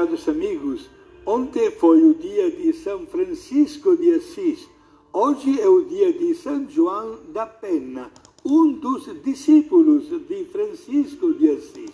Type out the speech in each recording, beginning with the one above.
Prezados amigos, ontem foi o dia de São Francisco de Assis. Hoje é o dia de São João da Penna, um dos discípulos de Francisco de Assis.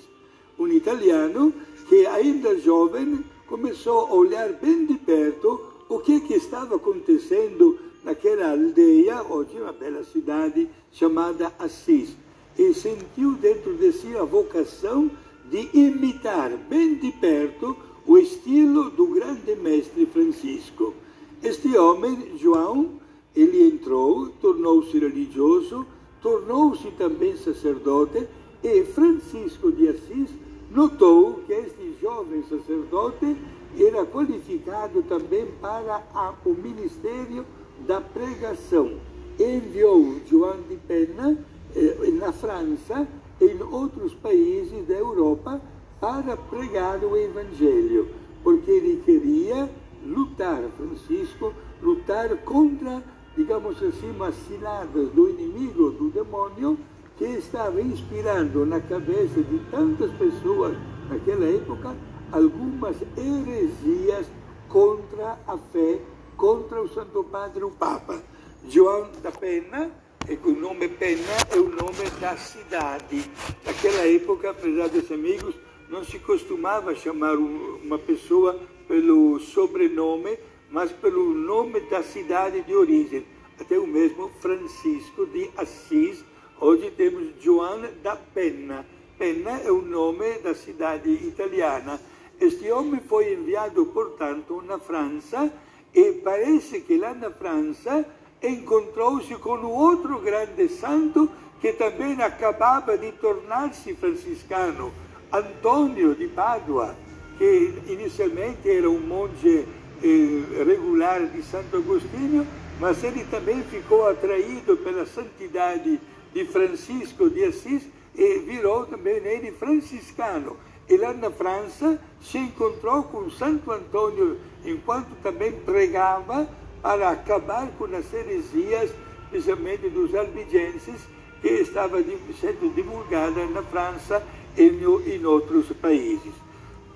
Um italiano que, ainda jovem, começou a olhar bem de perto o que, que estava acontecendo naquela aldeia, hoje uma bela cidade chamada Assis, e sentiu dentro de si a vocação de imitar bem de perto o estilo do grande mestre Francisco. Este homem, João, ele entrou, tornou-se religioso, tornou-se também sacerdote e Francisco de Assis notou que este jovem sacerdote era qualificado também para a, o ministério da pregação. Enviou João de Pena eh, na França em outros países da Europa para pregar o Evangelho, porque ele queria lutar, Francisco, lutar contra, digamos assim, as ciladas do inimigo, do demônio, que estava inspirando na cabeça de tantas pessoas naquela época algumas heresias contra a fé, contra o Santo Padre, o Papa. João da Pena e o nome Penna é o nome da cidade. Naquela época, prezados amigos, não se costumava chamar uma pessoa pelo sobrenome, mas pelo nome da cidade de origem. Até o mesmo Francisco de Assis, hoje temos João da Penna. Penna é o nome da cidade italiana. Este homem foi enviado, portanto, na França e parece que lá na França encontrou-se com o outro grande santo que também acabava de tornar-se franciscano, Antônio de Pádua, que inicialmente era um monge eh, regular de Santo Agostinho, mas ele também ficou atraído pela santidade de Francisco de Assis e virou também ele franciscano. E lá na França se encontrou com Santo Antônio enquanto também pregava para acabar com as heresias, especialmente dos albigenses, que estava sendo divulgada na França e em outros países.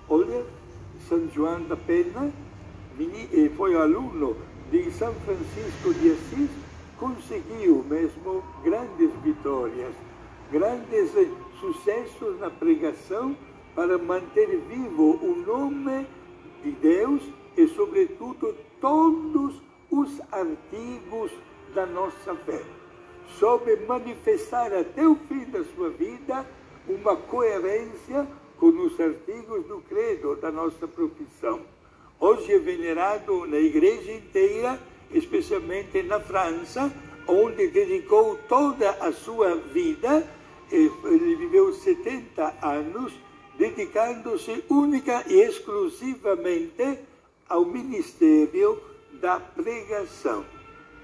Olha, São João da Pena foi aluno de São Francisco de Assis, conseguiu mesmo grandes vitórias, grandes sucessos na pregação para manter vivo o nome de Deus e, sobretudo, todos os artigos da nossa fé. Soube manifestar até o fim da sua vida uma coerência com os artigos do credo da nossa profissão. Hoje é venerado na igreja inteira, especialmente na França, onde dedicou toda a sua vida, ele viveu 70 anos, dedicando-se única e exclusivamente ao ministério da pregação.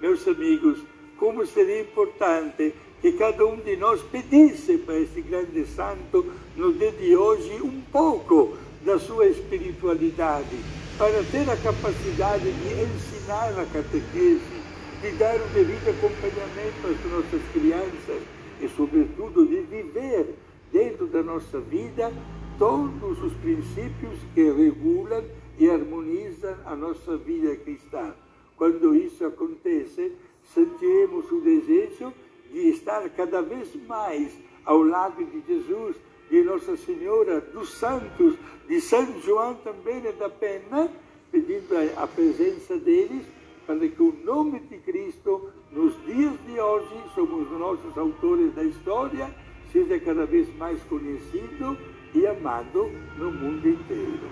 Meus amigos, como seria importante que cada um de nós pedisse para esse grande santo no dia de hoje um pouco da sua espiritualidade, para ter a capacidade de ensinar a catequese, de dar o devido acompanhamento às nossas crianças e, sobretudo, de viver dentro da nossa vida todos os princípios que regulam e harmonizam a nossa vida cristã. Quando isso acontece, sentiremos o desejo de estar cada vez mais ao lado de Jesus, de Nossa Senhora, dos santos, de São João também é da pena, pedindo a presença deles, para que o nome de Cristo, nos dias de hoje, somos nossos autores da história, seja cada vez mais conhecido e amado no mundo inteiro.